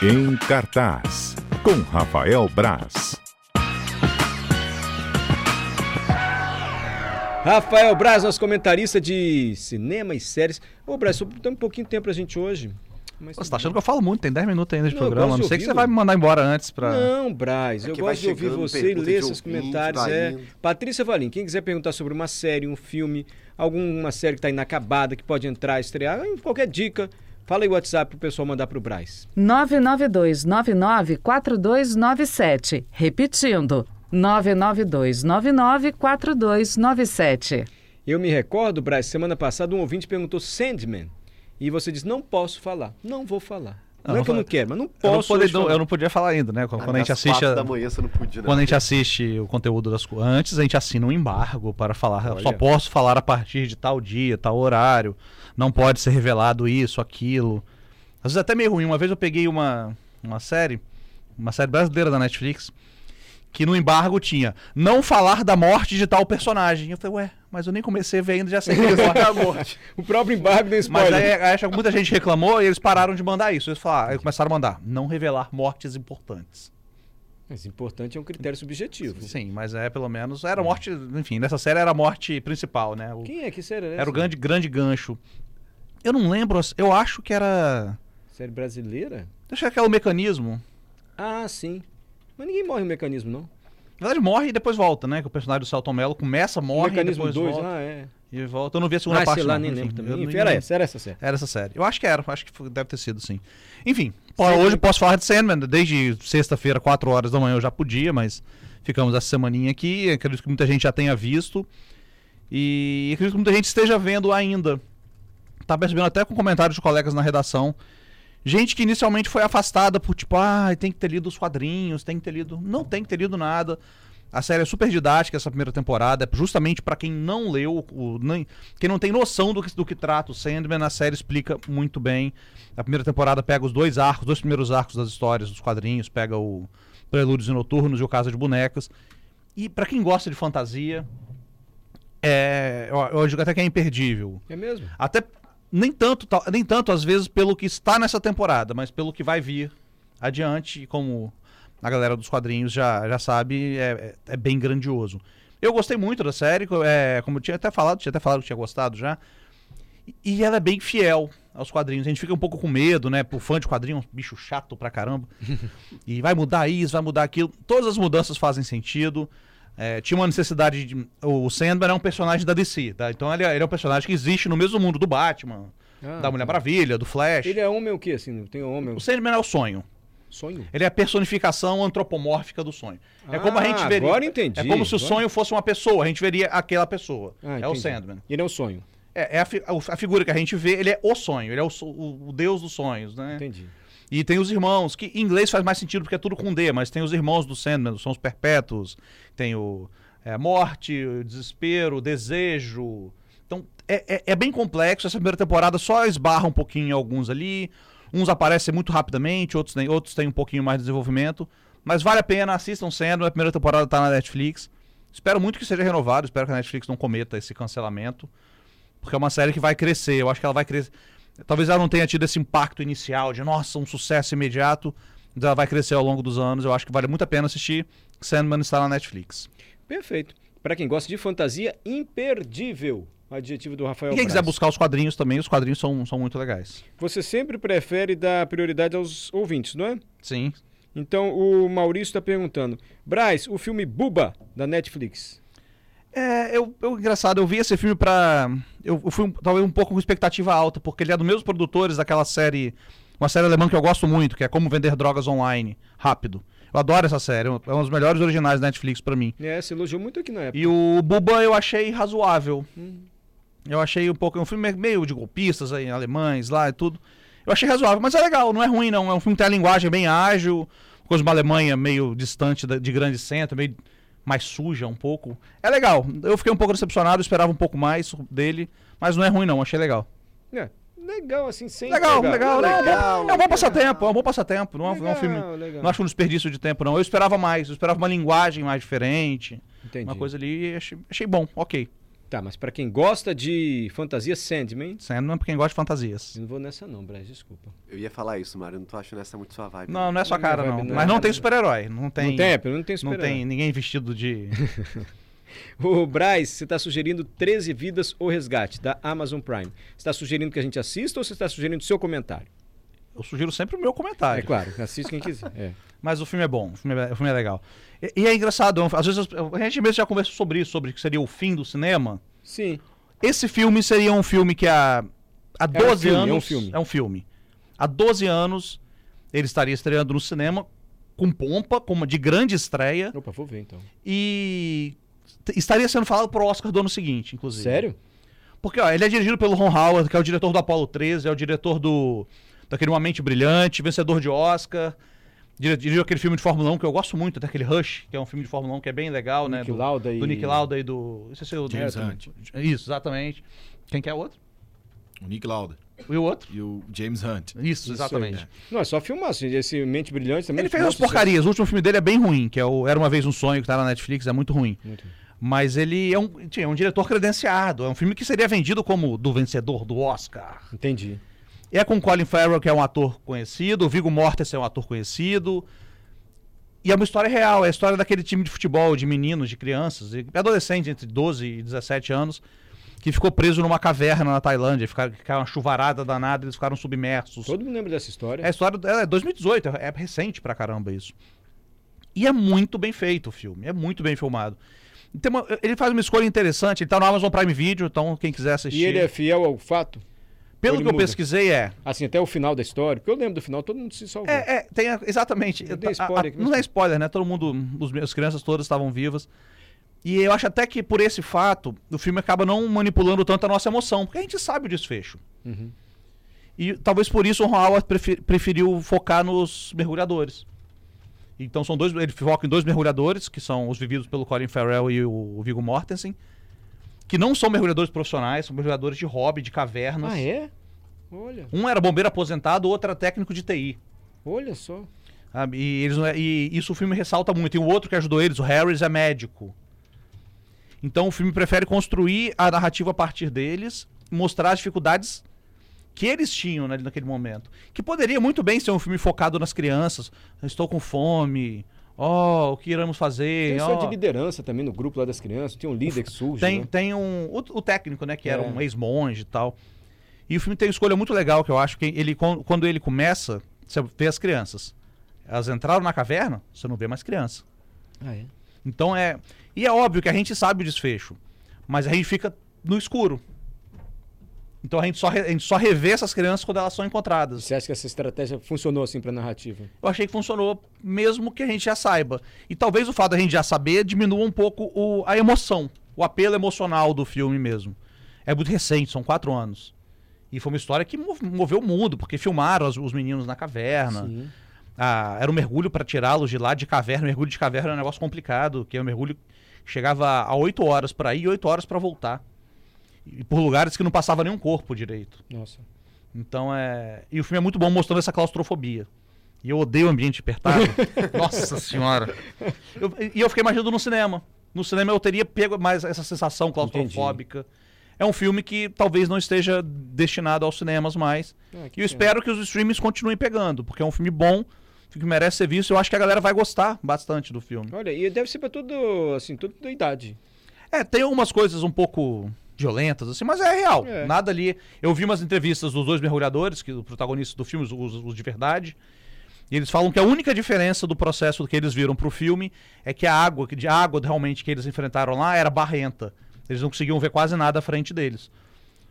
Em cartaz, com Rafael Braz. Rafael Braz, nosso comentarista de cinema e séries. Ô, Braz, tem um pouquinho de tempo pra gente hoje. Mas você tá achando que eu falo muito, tem 10 minutos ainda de Não, programa. Não sei que ouvir, você vai me mandar embora antes pra. Não, Braz, É eu que gosto de ouvir você e ler seus ouvinte, comentários. É. Patrícia Valim, quem quiser perguntar sobre uma série, um filme, alguma série que tá inacabada, que pode entrar, estrear, qualquer dica, fala aí o WhatsApp pro pessoal mandar pro Braz. 992994297. Repetindo, 992994297. Eu me recordo, Braz, semana passada um ouvinte perguntou Sandman. E você disse, não posso falar. Não vou falar. Não, Não, é que eu não quero, mas não Eu não, posso. poder- não- falar. eu não podia falar ainda, né? Quando, quando a gente assiste. a- da manhã você não podia, né? Quando a gente assiste o conteúdo das coisas. Antes a gente assina um embargo para falar. Eu só Olha. posso falar a partir de tal dia, tal horário. Não pode ser revelado isso, aquilo. Às vezes é até meio ruim. Uma vez eu peguei uma, uma série, uma série brasileira da Netflix, que no embargo tinha não falar da morte de tal personagem. Eu falei, ué, mas eu nem comecei a ver ainda, já sei que ele morre a morte. O próprio embargo deu Mas spoiler. aí, aí acho que muita gente reclamou e eles pararam de mandar isso. Eles falaram, aí começaram a mandar, não revelar mortes importantes. Mas importante é um critério subjetivo. Sim, mas é pelo menos. Era a morte, enfim, nessa série era a morte principal, né? O- Quem é? Que série é essa? era o grande, grande gancho. Eu não lembro, eu acho que era. Série brasileira? Deixa é o mecanismo. Ah, sim. Mas ninguém morre no mecanismo, não. Na verdade, morre e depois volta, né? Que o personagem do Celton Mello começa, morre mecanismo e depois 2, volta. ah, é. E volta. Eu não vi a segunda Ah, parte. sei lá, não. nem Enfim, lembro também. Enfim, era essa, era essa série. Era essa série. Eu acho que era, acho que deve ter sido, sim. Enfim, Sandman. hoje eu posso falar de Sandman. Desde sexta-feira, 4 horas da manhã, eu já podia, mas ficamos essa semaninha aqui. Acredito que muita gente já tenha visto. E acredito que muita gente esteja vendo ainda. Tá percebendo até com comentários de colegas na redação. Gente que inicialmente foi afastada por tipo, ah, tem que ter lido os quadrinhos, tem que ter lido. Não tem que ter lido nada. A série é super didática essa primeira temporada, é justamente pra quem não leu, o, nem, quem não tem noção do que, do que trata o Sandman, a série explica muito bem. A primeira temporada pega os dois arcos, os dois primeiros arcos das histórias, dos quadrinhos, pega o Prelúdios e Noturnos e o Casa de Bonecas. E pra quem gosta de fantasia, é, eu, eu digo até que é imperdível. É mesmo? Até nem tanto, nem tanto às vezes pelo que está nessa temporada, mas pelo que vai vir adiante, como a galera dos quadrinhos já, já sabe, é, é, é bem grandioso. Eu gostei muito da série, é, como eu tinha até falado, tinha até falado que tinha gostado já. E, e ela é bem fiel aos quadrinhos. A gente fica um pouco com medo, né? Pro fã de quadrinhos, um bicho chato pra caramba. e vai mudar isso, vai mudar aquilo. Todas as mudanças fazem sentido. É, tinha uma necessidade de. O Sandman é um personagem da DC, tá? Então ele é, ele é um personagem que existe no mesmo mundo do Batman, Ah, da Mulher Maravilha, do Flash. Ele é homem o quê, assim? Tem homem? O Sandman é o sonho. Sonho? Ele é a personificação antropomórfica do sonho. é como a Ah, gente veria. agora entendi. É como se o Agora- sonho fosse uma pessoa, a gente veria aquela pessoa. Ah, é o. Sandman. Ele é um sonho. É, é a, fi- a figura que a gente vê, ele é o sonho, ele é o, o- o deus dos sonhos, né? Entendi. E tem os irmãos, que em inglês faz mais sentido porque é tudo com D, mas tem os irmãos do Sandman, são os perpétuos, tem o é, morte, o desespero, o desejo. Então é, é- é bem complexo. Essa primeira temporada só esbarra um pouquinho em alguns ali. Uns aparecem muito rapidamente, outros têm, outros têm um pouquinho mais de desenvolvimento. Mas vale a pena, assistam Sandman. A primeira temporada tá na Netflix. Espero muito que seja renovado, espero que a Netflix não cometa esse cancelamento. Porque é uma série que vai crescer. Eu acho que ela vai crescer. Talvez ela não tenha tido esse impacto inicial de, nossa, um sucesso imediato. Ela vai crescer ao longo dos anos. Eu acho que vale muito a pena assistir. Sandman está na Netflix. Perfeito. Pra quem gosta de fantasia, imperdível. Adjetivo do Rafael E quem quiser Braz. buscar os quadrinhos também, os quadrinhos são, são muito legais. Você sempre prefere dar prioridade aos ouvintes, não é? Sim. Então o Maurício está perguntando: Braz, o filme Buba, da Netflix. É, eu, eu- engraçado, eu vi esse filme pra. Eu, eu fui um- talvez um pouco com expectativa alta, porque ele é dos mesmos produtores daquela série. Uma série alemã que eu gosto muito, que é Como Vender Drogas Online, rápido. Eu adoro essa série, é um é dos melhores originais da Netflix pra mim. É, você elogiou muito aqui na época. E o Buba eu achei razoável. Eu achei um pouco. É um filme meio de golpistas aí, alemães lá e tudo. Eu achei razoável, mas é legal, não é ruim não. É um filme que tem a linguagem bem ágil, coisa de uma Alemanha meio distante de grande centro, meio mais suja um pouco. É legal. Eu fiquei um pouco decepcionado, esperava um pouco mais dele, mas não é ruim não, achei legal. É, legal, assim, sem. Legal, pegar. legal, não, é bom- legal, é um bom legal. passatempo, é um bom passatempo, não é, um- não é um filme. Legal, legal. Não acho um desperdício de tempo, não. Eu esperava mais, eu esperava uma linguagem mais diferente. Entendi. Uma coisa ali, achei, achei bom, ok. Tá, mas pra quem gosta de fantasia Sandman, Sandman é pra quem gosta de fantasias. eu não vou nessa não, Braz, desculpa. Eu ia falar isso, Mário. Eu não tô achando essa muito sua vibe. Não, não é sua Não, cara, não não. vai- não é Mas não tem super-herói. Não tem. não tem, não tem não super tem ninguém vestido de. O Braz, você está sugerindo 13 Vidas ou Resgate, da Amazon Prime. Você está sugerindo que a gente assista ou você está sugerindo o seu comentário? Eu sugiro sempre o meu comentário. É claro, assiste quem quiser. É. Mas o filme é bom, o filme é, o filme é legal. E, e é engraçado, às vezes a gente mesmo já conversou sobre isso, sobre que seria o fim do cinema. Sim. Esse filme seria um filme que há, há 12 filme, é um anos. filme. É um filme. Há 12 anos ele estaria estreando no cinema com pompa, com uma de grande estreia, Opa, vou ver então. e estaria sendo falado pro Oscar do ano seguinte, inclusive. Sério? Porque ó, ele é dirigido pelo Ron Howard, que é o diretor do Apollo 13, é o diretor do daquele Uma Mente Brilhante, vencedor de Oscar. Dirigiu aquele filme de Fórmula 1 que eu gosto muito, até aquele Rush, que é um filme de Fórmula 1 que é bem legal, né? Nick do, Lauda e- do Nick Lauda e do. Esse é o James é, Hunt. Isso, exatamente. Quem que é o outro? O Nick Lauda E o outro? e o James Hunt. Isso, Isso exatamente. aí. Não, é só filmar. assim, Esse Mente Brilhante também. Ele fez umas porcarias. O último filme dele é bem ruim, que é o Era Uma Vez um Sonho, que tá na Netflix, é muito ruim. Muito. Mas ele é um, é um diretor credenciado. É um filme que seria vendido como do vencedor do Oscar. Entendi. É com Colin Farrell, que é um ator conhecido, o Viggo Mortensen é um ator conhecido. E é uma história real, é a história daquele time de futebol, de meninos, de crianças, e adolescentes entre 12 e 17 anos, que ficou preso numa caverna na Tailândia, ficaram, uma chuvarada danada, eles ficaram submersos. Todo mundo lembra dessa história. É a história é 2018, é recente pra caramba isso. E é muito bem feito o filme, é muito bem filmado. Uma- ele faz uma escolha interessante, ele tá no Amazon Prime Video, então quem quiser assistir. E ele é fiel ao fato? Pelo que eu muda? pesquisei, é. Assim, até o final da história? Porque eu lembro do final, todo mundo se salvou. É, é, tem a- exatamente. Eu dei A- a- spoiler não é spoiler, né? Todo mundo, os, as crianças todas estavam vivas. E eu acho até que por esse fato, o filme acaba não manipulando tanto a nossa emoção, porque a gente sabe o desfecho. Uhum. E talvez por isso o Ron Howard preferiu focar nos mergulhadores. Então são dois, ele foca em dois mergulhadores, que são os vividos pelo Colin Farrell e o, o Viggo Mortensen, que não são mergulhadores profissionais, são mergulhadores de hobby, de cavernas. Ah, é? Olha, Um era bombeiro aposentado, o outro era técnico de TI. olha só. sabe? E, eles, é- e isso o filme ressalta muito. E o outro que ajudou eles, o Harris, é médico. Então o filme prefere construir a narrativa a partir deles, mostrar as dificuldades que eles tinham né, naquele momento. Que poderia muito bem ser um filme focado nas crianças. Estou com fome. Ó, o que iremos fazer? Tem história de liderança também no grupo lá das crianças. Tem um líder que surge. Tem, né? tem um. O, o técnico, né? Que era É. um ex-monge e tal. E o filme tem uma escolha muito legal, que eu acho que ele, quan- quando ele começa, você vê as crianças. Elas entraram na caverna, você não vê mais criança. Ah, é? Então é. E é óbvio que a gente sabe o desfecho. Mas a gente fica no escuro. Então a gente só, a gente só revê essas crianças quando elas são encontradas. Você acha que essa estratégia funcionou assim pra narrativa? Eu achei que funcionou, mesmo que a gente já saiba. E talvez o fato da gente já saber diminua um pouco o- a emoção, o apelo emocional do filme mesmo. É muito recente, são quatro anos. E foi uma história que mov- moveu o mundo, porque filmaram os, os meninos na caverna. Sim. Ah, era um mergulho para tirá-los de lá de caverna. Mergulho de caverna é um negócio complicado, que é um mergulho que chegava a oito horas para ir e oito horas para voltar. E por lugares que não passava nenhum corpo direito. Nossa. Então é. E o filme é muito bom mostrando essa claustrofobia. E eu odeio ambiente apertado. Nossa senhora. Eu- e eu fiquei imaginando no cinema. No cinema eu teria pego mais essa sensação claustrofóbica. É um filme que talvez não esteja destinado aos cinemas mais. Ah, E eu espero que os streamings continuem pegando, porque é um filme bom, que merece ser visto. Eu acho que a galera vai gostar bastante do filme. Olha, e deve ser pra todo, assim, toda a idade. É, tem algumas coisas um pouco violentas, assim, mas é real. É. Nada ali. Eu vi umas entrevistas dos dois mergulhadores, que os protagonistas do filme, os, os- os de verdade. E eles falam que a única diferença do processo que eles viram pro filme é que a água, que de água realmente que eles enfrentaram lá era barrenta. Eles não conseguiam ver quase nada à frente deles.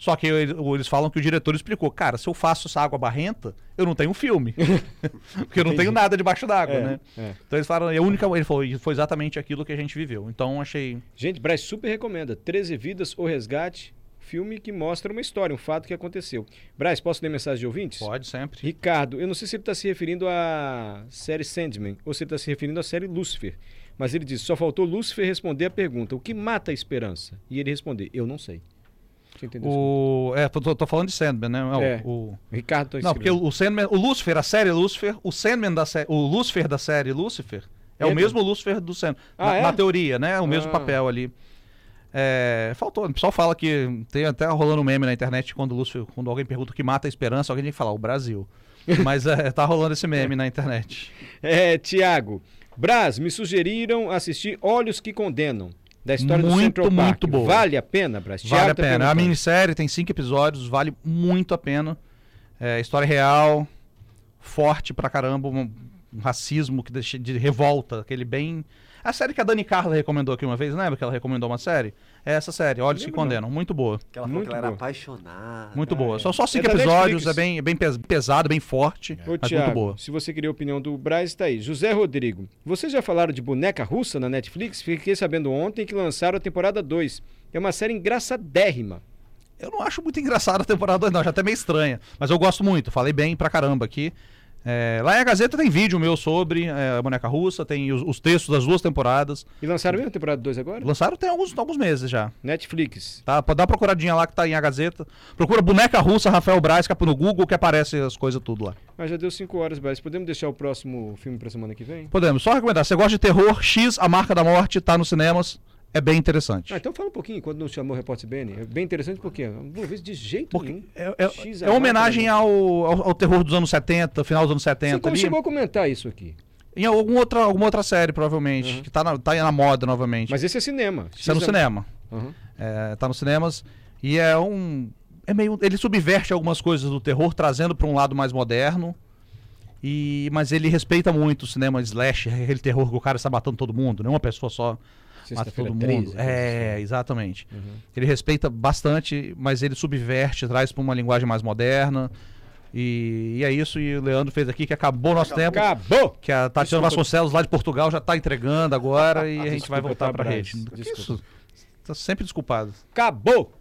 Só que ele- eles falam que o diretor explicou, cara, se eu faço essa água barrenta, eu não tenho filme. Porque eu não tenho nada debaixo d'água, É, né? é. Então eles falaram, e a única, ele falou, foi exatamente aquilo que a gente viveu. Então achei Gente, Braz super recomenda. 13 Vidas ou Resgate, filme que mostra uma história, um fato que aconteceu. Braz, posso ler mensagem de ouvintes? Pode sempre. Ricardo, eu não sei se ele está se referindo à série Sandman ou se ele está se referindo à série Lucifer. Mas ele diz: só faltou Lucifer responder a pergunta: o que mata a esperança? E ele responder: eu não sei. O, é, tô, tô- falando de Sandman, né? Não, É. o, Ricardo tá não, porque o, o Sandman, o Lucifer, a série Lucifer, o Sandman da série, o Lucifer da série Lucifer é o mesmo Lucifer do Sandman. Ah, na, é? na teoria, né? O mesmo Ah. papel ali. É, faltou. O pessoal fala que tem até rolando meme na internet quando, Lúcio, quando alguém pergunta o que mata a esperança, alguém tem que falar o Brasil. Mas é, tá rolando esse meme na internet. É, Tiago. Braz, me sugeriram assistir Olhos que Condenam, da história do Muito, Central Park. muito boa. Vale a pena, Braz? Vale Thiago a pena. A perguntando. minissérie tem cinco episódios, vale muito a pena. É, história real, forte pra caramba, um, um racismo que deixa de revolta, aquele bem. A série que a Dani Carla recomendou aqui uma vez, lembra que ela recomendou uma série? É essa série, Olhos que. Condenam, muito boa. Que ela falou Muito que ela era boa. apaixonada. Muito boa. é. Só, só cinco É episódios, é bem, bem pes- pesado, bem forte, Ô, mas Thiago, muito boa. se você queria a opinião do Braz, está aí. José Rodrigo, vocês já falaram de boneca russa na Netflix? Fiquei sabendo ontem que lançaram a temporada 2. É uma série engraçadérrima. Eu não acho muito engraçada a temporada 2, não, já até meio estranha. Mas eu gosto muito, falei bem pra caramba aqui. É, lá em a Gazeta tem vídeo meu sobre é, a boneca russa, tem os, os textos das duas temporadas. E lançaram mesmo a temporada 2 agora? Lançaram tem alguns, alguns meses já. Netflix. Tá? Pode dar uma procuradinha lá que tá em a Gazeta. Procura boneca russa Rafael Braz, capa no Google, que aparece as coisas tudo lá. Mas já deu 5 horas, Braz. Podemos deixar o próximo filme pra semana que vem? Podemos, só recomendar. Você gosta de terror, X, A Marca da Morte, tá nos cinemas. É bem interessante. Ah, então fala um pouquinho quando não chamou o Repórter Bene. É bem interessante porque não vejo de jeito Porque nenhum. é, é, é homenagem ao, ao, ao terror dos anos 70, final dos anos Você 70 como ali. chegou a comentar isso aqui? Em alguma outra, alguma outra série, provavelmente. Uhum. Que tá na, tá na moda novamente. Mas esse é cinema. Isso é no cinema. Aham. É, tá nos cinemas. E é um. É meio. Ele subverte algumas coisas do terror, trazendo pra um lado mais moderno. E, mas ele respeita muito o cinema slash, aquele terror que o cara está matando todo mundo, não uma pessoa só mata todo 13, mundo. coisa É, assim. exatamente. Uhum. Ele respeita bastante, mas ele subverte, traz pra uma linguagem mais moderna. E, e é isso, e o Leandro fez aqui que acabou nosso tempo. Acabou! Que a Tatiana Desculpa. Vasconcelos lá de Portugal já está entregando agora e a gente vai voltar tá, para Braz. rede. Que Desculpa. isso? Tá sempre desculpado. Acabou!